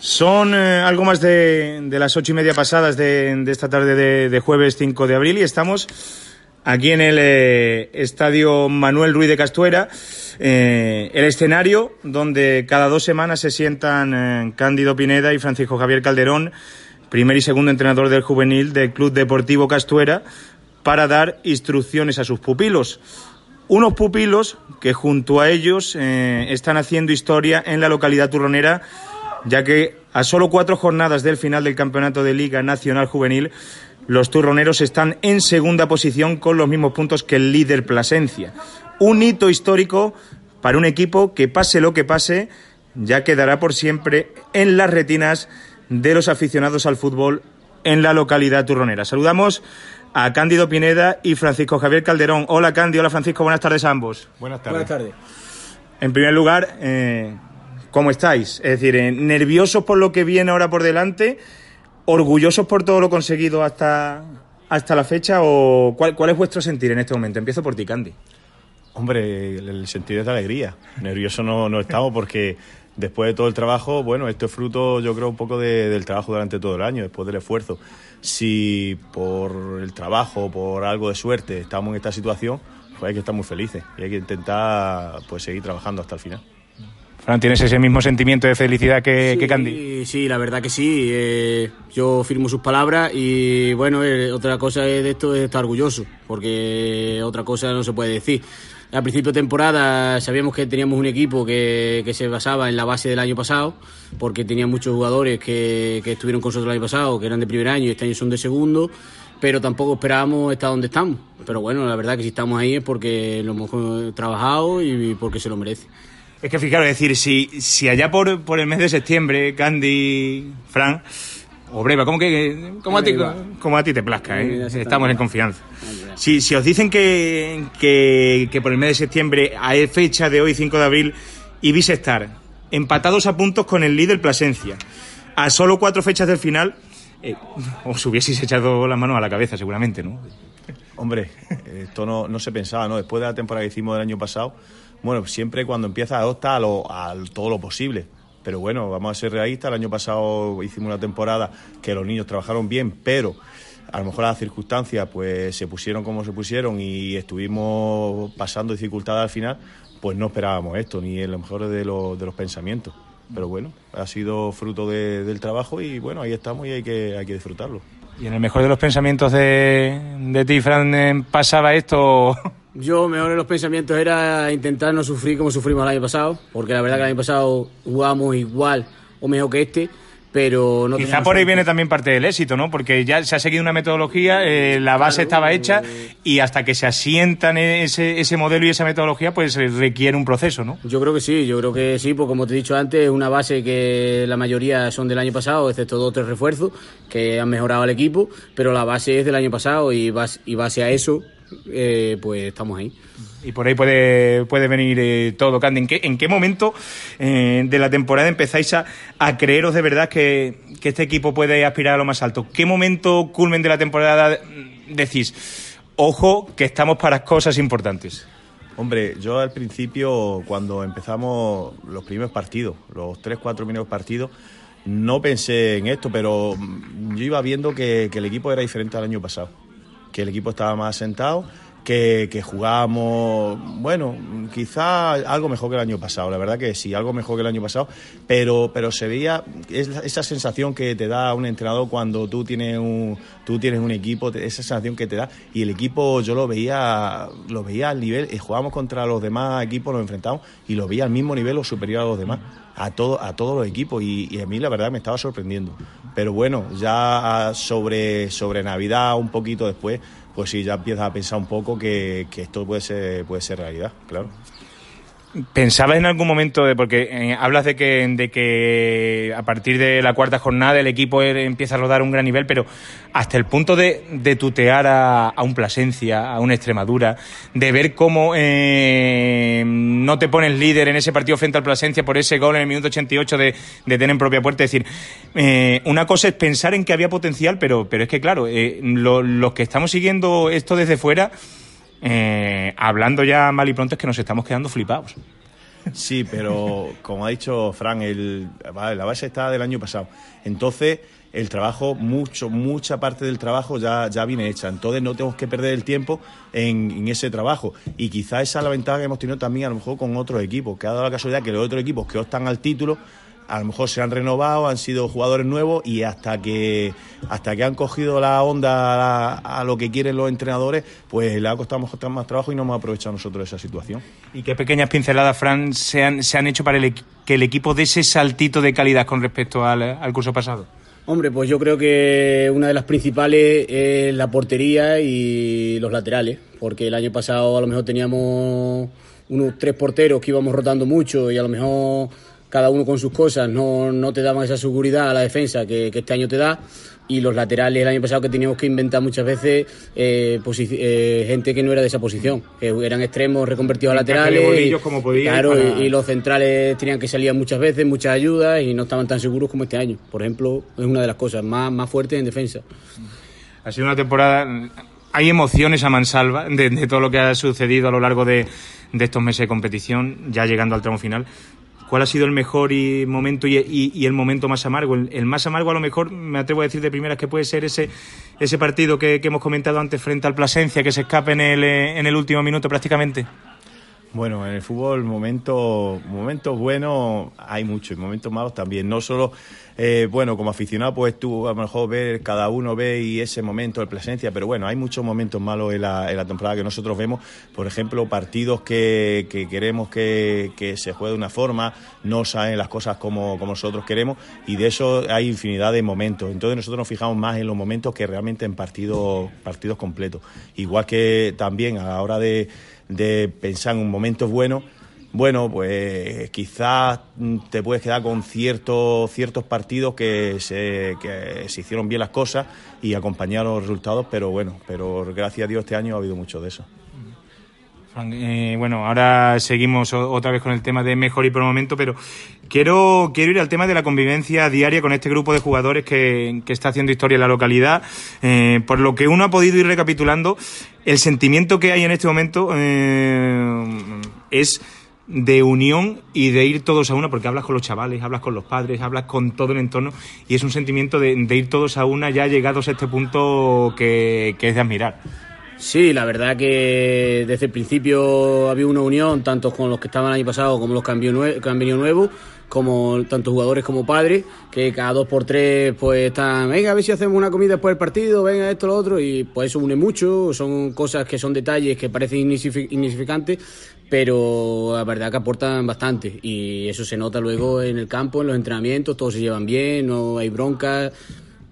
Son eh, algo más de, de, las ocho y media pasadas de, de esta tarde de, de, jueves 5 de abril y estamos aquí en el eh, Estadio Manuel Ruiz de Castuera, eh, el escenario donde cada dos semanas se sientan Cándido Pineda y Francisco Javier Calderón, primer y segundo entrenador del juvenil del Club Deportivo Castuera, para dar instrucciones a sus pupilos. Unos pupilos que junto a ellos están haciendo historia en la localidad turronera ya que a solo cuatro jornadas del final del Campeonato de Liga Nacional Juvenil, los turroneros están en segunda posición con los mismos puntos que el líder Plasencia. Un hito histórico para un equipo que pase lo que pase, ya quedará por siempre en las retinas de los aficionados al fútbol en la localidad turronera. Saludamos a Cándido Pineda y Francisco Javier Calderón. Hola Cándido, hola Francisco, buenas tardes a ambos. Buenas tardes. Buenas tardes. En primer lugar, eh, ¿Cómo estáis? Es decir, eh, nerviosos por lo que viene ahora por delante, orgullosos por todo lo conseguido hasta, hasta la fecha o cuál, cuál es vuestro sentir en este momento? Empiezo por ti, Candy. Hombre, el sentido es de alegría. Nervioso no, no estamos porque después de todo el trabajo, bueno, esto es fruto, yo creo, un poco de, del trabajo durante todo el año, después del esfuerzo. Si por el trabajo, por algo de suerte, estamos en esta situación, pues hay que estar muy felices y hay que intentar pues seguir trabajando hasta el final. ¿Tienes ese mismo sentimiento de felicidad que, sí, que Candy? Sí, la verdad que sí. Eh, yo firmo sus palabras y bueno, eh, otra cosa de esto es estar orgulloso, porque otra cosa no se puede decir. Al principio de temporada sabíamos que teníamos un equipo que, que se basaba en la base del año pasado, porque tenía muchos jugadores que, que estuvieron con nosotros el año pasado, que eran de primer año y este año son de segundo pero tampoco esperábamos estar donde estamos. Pero bueno, la verdad que si estamos ahí es porque lo hemos trabajado y porque se lo merece. Es que fijaros, es decir, si, si allá por, por el mes de septiembre, Candy, Fran, o Breva, como que como a ti, como a ti te plazca, ¿eh? estamos en confianza. Si, si os dicen que, que, que por el mes de septiembre, a fecha de hoy, 5 de abril, ibais a estar empatados a puntos con el líder Plasencia, a solo cuatro fechas del final, eh, os hubieseis echado las manos a la cabeza, seguramente, ¿no? Hombre, esto no, no se pensaba, ¿no? Después de la temporada que hicimos del año pasado, bueno, siempre cuando empieza adopta a, lo, a todo lo posible. Pero bueno, vamos a ser realistas. El año pasado hicimos una temporada que los niños trabajaron bien, pero a lo mejor las circunstancias pues se pusieron como se pusieron y estuvimos pasando dificultades al final, pues no esperábamos esto, ni en lo mejor de, lo, de los pensamientos. Pero bueno, ha sido fruto de, del trabajo y bueno, ahí estamos y hay que, hay que disfrutarlo. ¿Y en el mejor de los pensamientos de, de ti, Fran, pasaba esto? Yo, mejor de los pensamientos era intentar no sufrir como sufrimos el año pasado, porque la verdad que el año pasado jugamos igual o mejor que este, pero no Quizá por ahí viene también parte del éxito, ¿no? Porque ya se ha seguido una metodología, eh, la base claro, estaba hecha y hasta que se asientan ese, ese modelo y esa metodología, pues requiere un proceso, ¿no? Yo creo que sí, yo creo que sí, pues como te he dicho antes, es una base que la mayoría son del año pasado, excepto dos o tres refuerzos que han mejorado el equipo, pero la base es del año pasado y base, y base a eso eh, pues estamos ahí. Y por ahí puede, puede venir eh, todo, Candy. ¿En qué, en qué momento eh, de la temporada empezáis a, a creeros de verdad que, que, este equipo puede aspirar a lo más alto? ¿Qué momento culmen de la temporada decís, ojo, que estamos para cosas importantes? Hombre, yo al principio, cuando empezamos los primeros partidos, los tres, cuatro primeros partidos, no pensé en esto, pero yo iba viendo que, que el equipo era diferente al año pasado que el equipo estaba más asentado, que, que jugábamos, bueno, quizá algo mejor que el año pasado, la verdad que sí, algo mejor que el año pasado, pero, pero se veía esa sensación que te da un entrenador cuando tú tienes un, tú tienes un equipo, esa sensación que te da, y el equipo yo lo veía, lo veía al nivel, y jugábamos contra los demás equipos, nos enfrentamos, y lo veía al mismo nivel o superior a los demás a, todo, a todos los equipos y, a mí la verdad me estaba sorprendiendo. Pero bueno, ya sobre, sobre Navidad, un poquito después, pues sí, ya empiezas a pensar un poco que, que esto puede ser, puede ser realidad, claro. ¿Pensabas en algún momento, de, porque eh, hablas de que, de que a partir de la cuarta jornada el equipo er, empieza a rodar un gran nivel, pero hasta el punto de, de tutear a, un Plasencia, a una Extremadura, de ver cómo eh, no te pones líder en ese partido frente al Plasencia por ese gol en el minuto 88 de, de tener en propia puerta? Es decir, eh, una cosa es pensar en que había potencial, pero, pero es que, claro, los que estamos siguiendo esto desde fuera eh, hablando ya mal y pronto es que nos estamos quedando flipados. Sí, pero como ha dicho Fran, el, la base está del año pasado. Entonces, el trabajo, mucho, mucha parte del trabajo ya, ya viene hecha. Entonces, no tenemos que perder el tiempo en, en ese trabajo. Y quizá esa es la ventaja que hemos tenido también, a lo mejor, con otros equipos, que ha dado la casualidad que los otros equipos que optan al título a lo mejor se han renovado, han sido jugadores nuevos y hasta que hasta que han cogido la onda a, lo que quieren los entrenadores, pues le ha costado más trabajo y no hemos aprovechado nosotros esa situación. ¿Y qué pequeñas pinceladas, Fran, se han, se han hecho para que el equipo dé ese saltito de calidad con respecto al, al curso pasado? Hombre, pues yo creo que una de las principales es la portería y los laterales, porque el año pasado a lo mejor teníamos unos tres porteros que íbamos rotando mucho y a lo mejor cada uno con sus cosas, no, no te daban esa seguridad a la defensa que, este año te da. Y los laterales el año pasado que teníamos que inventar muchas veces eh, eh, gente que no era de esa posición, que eran extremos reconvertidos a laterales. Y, como claro, y, los centrales tenían que salir muchas veces, muchas ayudas y no estaban tan seguros como este año. Por ejemplo, es una de las cosas más, más fuertes en defensa. Ha sido una temporada. Hay emociones a mansalva de, de todo lo que ha sucedido a lo largo de, de estos meses de competición, ya llegando al tramo final. ¿Cuál ha sido el mejor momento y, el momento más amargo? El, más amargo a lo mejor, me atrevo a decir de primeras, que puede ser ese, ese partido que, hemos comentado antes frente al Plasencia, que se escape en el, en el último minuto prácticamente. Bueno, en el fútbol momentos, momentos buenos hay muchos, momentos malos también. No solo, eh, bueno, como aficionado, pues tú a lo mejor ver, cada uno ve y ese momento de presencia, pero bueno, hay muchos momentos malos en la, en la temporada que nosotros vemos. Por ejemplo, partidos que, que queremos que, que, se juegue de una forma, no salen las cosas como, como nosotros queremos y de eso hay infinidad de momentos. Entonces nosotros nos fijamos más en los momentos que realmente en partidos, partidos completos. Igual que también a la hora de de pensar en un momento bueno, bueno, pues quizás te puedes quedar con ciertos, ciertos partidos que se, que se hicieron bien las cosas y acompañaron los resultados, pero bueno, pero gracias a Dios este año ha habido mucho de eso. Eh, bueno, ahora seguimos otra vez con el tema de mejor y por momento, pero quiero, quiero ir al tema de la convivencia diaria con este grupo de jugadores que, está haciendo historia en la localidad. Eh, por lo que uno ha podido ir recapitulando, el sentimiento que hay en este momento eh, es de unión y de ir todos a una, porque hablas con los chavales, hablas con los padres, hablas con todo el entorno y es un sentimiento de, ir todos a una ya llegados a este punto que es de admirar. Sí, la verdad que desde el principio había una unión, tanto con los que estaban el año pasado como los que han, venido nuevos, como tanto jugadores como padres, que cada dos por tres pues están, venga, a ver si hacemos una comida después del partido, venga esto, lo otro, y pues eso une mucho, son cosas que son detalles que parecen insignificantes, pero la verdad que aportan bastante, y eso se nota luego en el campo, en los entrenamientos, todos se llevan bien, no hay broncas,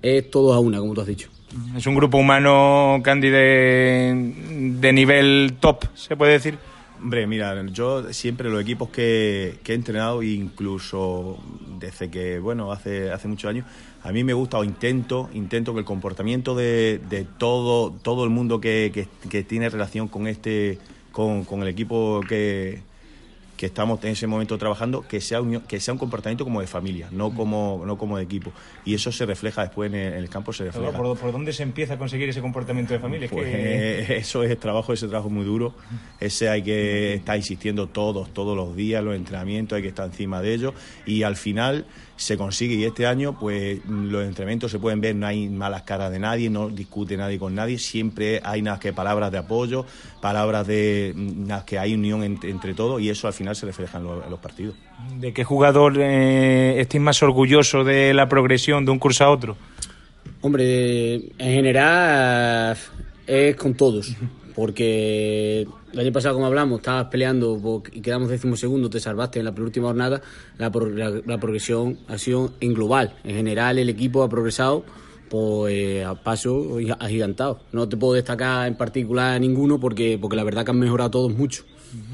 es todo a una, como tú has dicho. Es un grupo humano, Candy, de, nivel top, se puede decir. Hombre, mira, yo siempre los equipos que, he entrenado, incluso desde que, bueno, hace, hace muchos años, a mí me gusta o intento, intento que el comportamiento de, todo, todo el mundo que, que, tiene relación con este, con, con el equipo que, que estamos en ese momento trabajando, que sea un, que sea un comportamiento como de familia, no como, no como de equipo. Y eso se refleja después en el, campo, se refleja. ¿Por, dónde se empieza a conseguir ese comportamiento de familia? Pues, eso es trabajo, ese trabajo muy duro. Ese hay que estar insistiendo todos, todos los días, los entrenamientos, hay que estar encima de ello. Y al final se consigue y este año pues los entrenamientos se pueden ver, no hay malas caras de nadie, no discute nadie con nadie, siempre hay nada que palabras de apoyo, palabras de nada que hay unión entre, todos y eso al final se refleja en, los partidos. ¿De qué jugador eh, más orgulloso de la progresión de un curso a otro? Hombre, en general es con todos, porque el año pasado, como hablamos, estabas peleando y quedamos segundo, te salvaste en la penúltima jornada, la, progresión ha sido en global. En general, el equipo ha progresado pues a paso agigantado. No te puedo destacar en particular ninguno porque, porque la verdad que han mejorado todos mucho.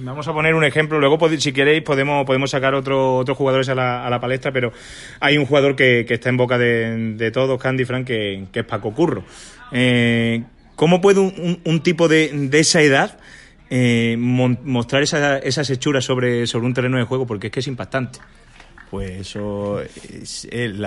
Vamos a poner un ejemplo, luego si queréis podemos, podemos sacar otro, otros jugadores a la, a la palestra, pero hay un jugador que, está en boca de, todos, Candy Frank, que, es Paco Curro. Eh, ¿Cómo puede un, tipo de, de, esa edad eh, mostrar esas hechuras sobre, sobre un terreno de juego? Porque es que es impactante. Pues eso es el,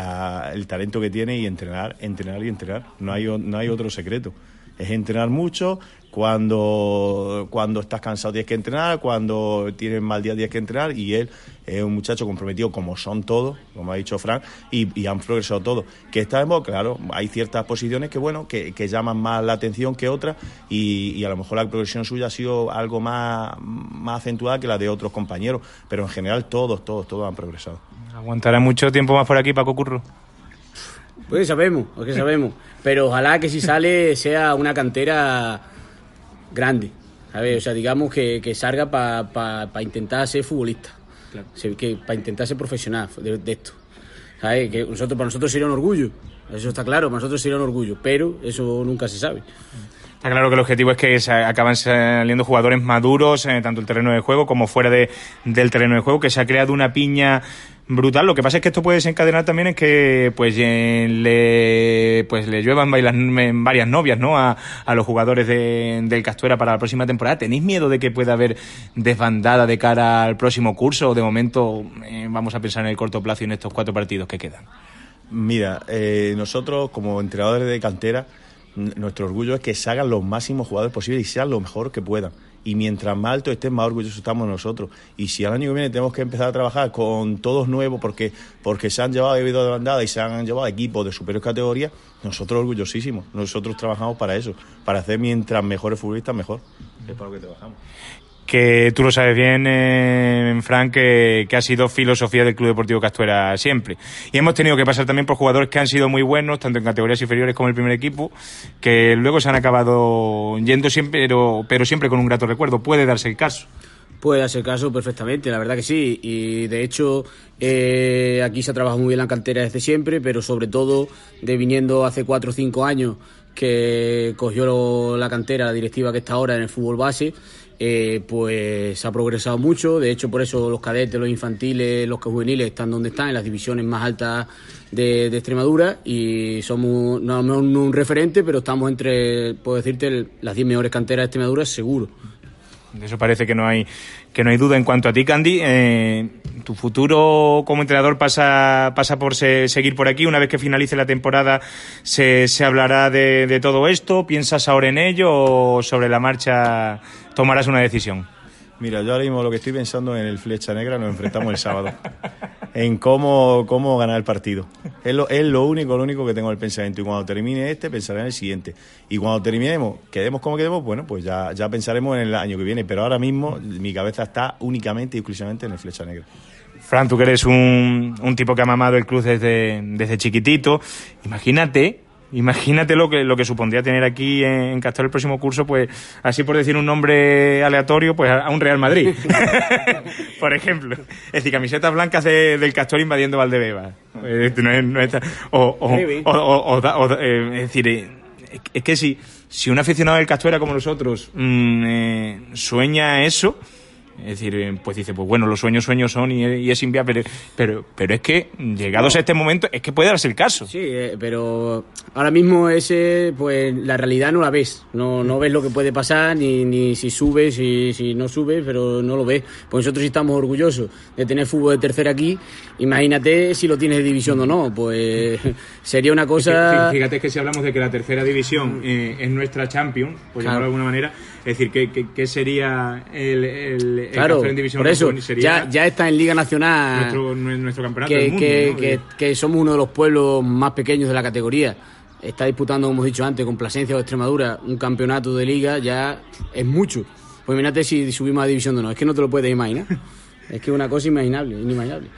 el talento que tiene y entrenar, entrenar y entrenar. No hay, no hay otro secreto es entrenar mucho, cuando, cuando estás cansado tienes que entrenar, cuando tienes mal día tienes que entrenar y él es un muchacho comprometido como son todos, como ha dicho Frank, y, han progresado todos. Que está en claro, hay ciertas posiciones que bueno, que, llaman más la atención que otras y, a lo mejor la progresión suya ha sido algo más, más acentuada que la de otros compañeros, pero en general todos, todos, todos han progresado. ¿Aguantará mucho tiempo más por aquí, Paco Curro? Pues sabemos, pues sabemos. Pero ojalá que si sale sea una cantera grande. ¿sabes? O sea, digamos que, salga para intentar ser futbolista. Que, para intentar ser profesional de, esto. ¿Sabes? Que nosotros, para nosotros sería un orgullo. Eso está claro, para nosotros sería un orgullo. Pero eso nunca se sabe. Está claro que el objetivo es que acaban saliendo jugadores maduros, en eh, tanto el terreno de juego como fuera de, del terreno de juego, que se ha creado una piña brutal. Lo que pasa es que esto puede desencadenar también es que pues le pues le lluevan varias novias ¿no? a, los jugadores de, del Castuera para la próxima temporada. ¿Tenéis miedo de que pueda haber desbandada de cara al próximo curso de momento eh, vamos a pensar en el corto plazo y en estos cuatro partidos que quedan? Mira, eh, nosotros como entrenadores de cantera, nuestro orgullo es que se los máximos jugadores posibles y sean lo mejor que puedan y mientras más alto estén, más orgullosos estamos nosotros. Y si al año que viene tenemos que empezar a trabajar con todos nuevos porque, porque se han llevado debido de bandada y se han llevado equipos de superior categoría, nosotros orgullosísimos. Nosotros trabajamos para eso, para hacer mientras mejores futbolistas, mejor. Es para lo que trabajamos que tú lo sabes bien, eh, Frank, que, ha sido filosofía del Club Deportivo Castuera siempre. Y hemos tenido que pasar también por jugadores que han sido muy buenos, tanto en categorías inferiores como en el primer equipo, que luego se han acabado yendo siempre, pero, pero siempre con un grato recuerdo. Puede darse el caso. Puede darse el caso perfectamente, la verdad que sí. Y de hecho, eh, aquí se ha trabajado muy bien la cantera desde siempre, pero sobre todo de viniendo hace cuatro o cinco años que cogió la cantera, la directiva que está ahora en el fútbol base eh, pues ha progresado mucho. De hecho, por eso los cadetes, los infantiles, los juveniles están donde están, en las divisiones más altas de, Extremadura. Y somos no, un referente, pero estamos entre, puedo decirte, las 10 mejores canteras de Extremadura, seguro. De eso parece que no hay que no hay duda en cuanto a ti, Candy. Eh, tu futuro como entrenador pasa, pasa por seguir por aquí. Una vez que finalice la temporada, se, se hablará de, de, todo esto. ¿Piensas ahora en ello o sobre la marcha tomarás una decisión? Mira, yo ahora mismo lo que estoy pensando en el Flecha Negra nos enfrentamos el sábado. en cómo, cómo ganar el partido. Es lo, es lo único, lo único que tengo en el pensamiento. Y cuando termine este, pensaré en el siguiente. Y cuando terminemos, quedemos como quedemos, bueno, pues ya, ya pensaremos en el año que viene. Pero ahora mismo mi cabeza está únicamente y exclusivamente en el Flecha Negra. Fran, tú que eres un, un tipo que ha mamado el club desde, desde chiquitito, imagínate Imagínate lo que, lo que supondría tener aquí en Castor el próximo curso, pues así por decir un nombre aleatorio, pues a un Real Madrid. por ejemplo. Es decir, camisetas blancas del Castor invadiendo Valdebeba. o, es decir, eh, es que si, si un aficionado del Castor era como nosotros mm, eh, sueña eso, es decir, eh, pues dice, pues bueno, los sueños sueños son y, es inviable, pero, pero, es que llegados a este momento es que puede darse el caso. Sí, eh, pero ahora mismo ese, pues la realidad no la ves, no, no ves lo que puede pasar, ni, ni si subes, si, si no subes, pero no lo ves. Pues nosotros sí estamos orgullosos de tener fútbol de tercera aquí, imagínate si lo tienes de división o no, pues sería una cosa... fíjate que si hablamos de que la tercera división eh, es nuestra champion, por llamarlo de alguna manera, Es decir, ¿qué, qué, sería el, el, claro, en división por eso, ya, ya está en Liga Nacional nuestro, nuestro campeonato que, del mundo, que, que, somos uno de los pueblos más pequeños de la categoría. Está disputando, como hemos dicho antes, con Plasencia o Extremadura, un campeonato de liga, ya es mucho. Pues imagínate si subimos a división de no, es que no te lo puedes imaginar. es que es una cosa inimaginable, inimaginable.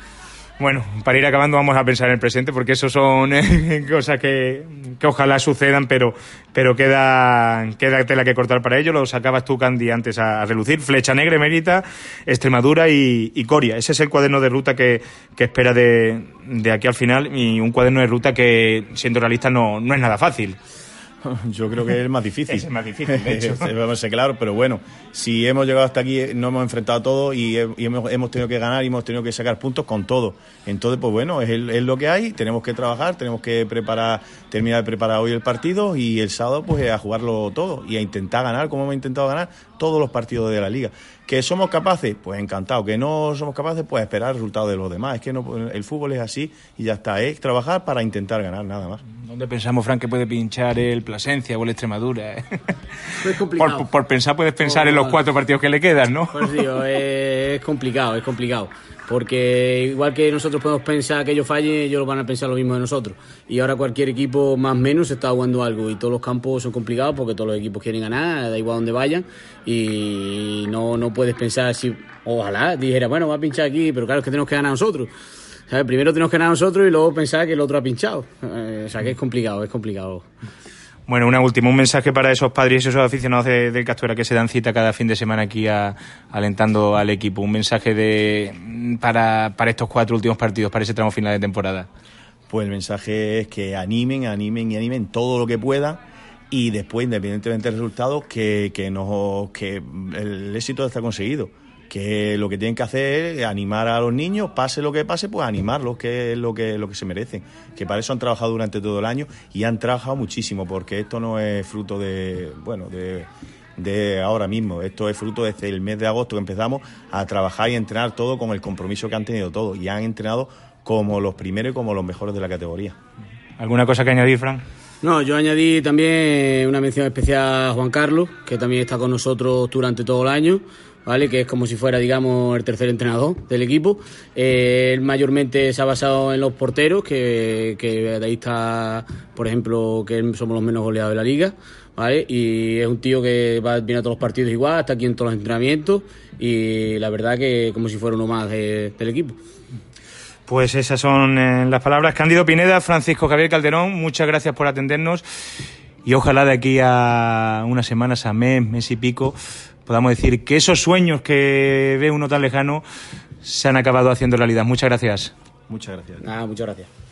Bueno, para ir acabando vamos a pensar en el presente porque eso son eh, cosas que, que, ojalá sucedan, pero, pero queda, queda tela que cortar para ello. Lo sacabas tú, Candy, antes a, relucir. Flecha Negra, Mérita, Extremadura y, y, Coria. Ese es el cuaderno de ruta que, que espera de, de, aquí al final y un cuaderno de ruta que, siendo realista, no, no es nada fácil. Yo creo que es más difícil. es más difícil, de hecho. claro, pero bueno, si hemos llegado hasta aquí, no hemos enfrentado todo y, hemos, hemos, tenido que ganar y hemos tenido que sacar puntos con todo. Entonces, pues bueno, es, es, lo que hay, tenemos que trabajar, tenemos que preparar, terminar de preparar hoy el partido y el sábado pues a jugarlo todo y a intentar ganar, como hemos intentado ganar todos los partidos de la liga. ¿Que somos capaces? Pues encantado. ¿Que no somos capaces? Pues esperar el resultado de los demás. Es que no, el fútbol es así y ya está. Es trabajar para intentar ganar, nada más. ¿Dónde pensamos, Frank, que puede pinchar el Plasencia o el Extremadura? Es complicado. Por, pensar, puedes pensar en los cuatro partidos que le quedan, ¿no? Pues digo, es complicado, es complicado porque igual que nosotros podemos pensar que ellos fallen, ellos van a pensar lo mismo de nosotros. Y ahora cualquier equipo más o menos está jugando algo y todos los campos son complicados porque todos los equipos quieren ganar, da igual dónde vayan y no, no puedes pensar si, ojalá dijera, bueno, va a pinchar aquí, pero claro, es que tenemos que ganar nosotros. Primero tenemos que ganar nosotros y luego pensar que el otro ha pinchado. Eh, o sea que es complicado, es complicado. Bueno, una última, un mensaje para esos padres y esos aficionados del de Castuera que se dan cita cada fin de semana aquí alentando al equipo. Un mensaje de para, para estos cuatro últimos partidos, para ese tramo final de temporada. Pues el mensaje es que animen, animen y animen todo lo que puedan y después, independientemente del resultado, que, que, que el éxito está conseguido que lo que tienen que hacer es animar a los niños, pase lo que pase, pues animarlos, que es lo que, lo que se merecen. Que para eso han trabajado durante todo el año y han trabajado muchísimo, porque esto no es fruto de, bueno, de, de ahora mismo, esto es fruto desde el mes de agosto que empezamos a trabajar y entrenar todo con el compromiso que han tenido todos y han entrenado como los primeros y como los mejores de la categoría. ¿Alguna cosa que añadir, Fran? No, yo añadí también una mención especial a Juan Carlos, que también está con nosotros durante todo el año ¿vale? que es como si fuera, digamos, el tercer entrenador del equipo. Eh, él mayormente se ha basado en los porteros, que, que de ahí está, por ejemplo, que somos los menos goleados de la liga. ¿Vale? Y es un tío que va, viene a todos los partidos igual, está aquí en todos los entrenamientos y la verdad que como si fuera uno más del equipo. Pues esas son eh, las palabras. Cándido Pineda, Francisco Javier Calderón, muchas gracias por atendernos y ojalá de aquí a unas semanas, a mes, mes y pico, podamos decir que esos sueños que ve uno tan lejano se han acabado haciendo realidad. Muchas gracias. Muchas gracias. Nada, muchas gracias.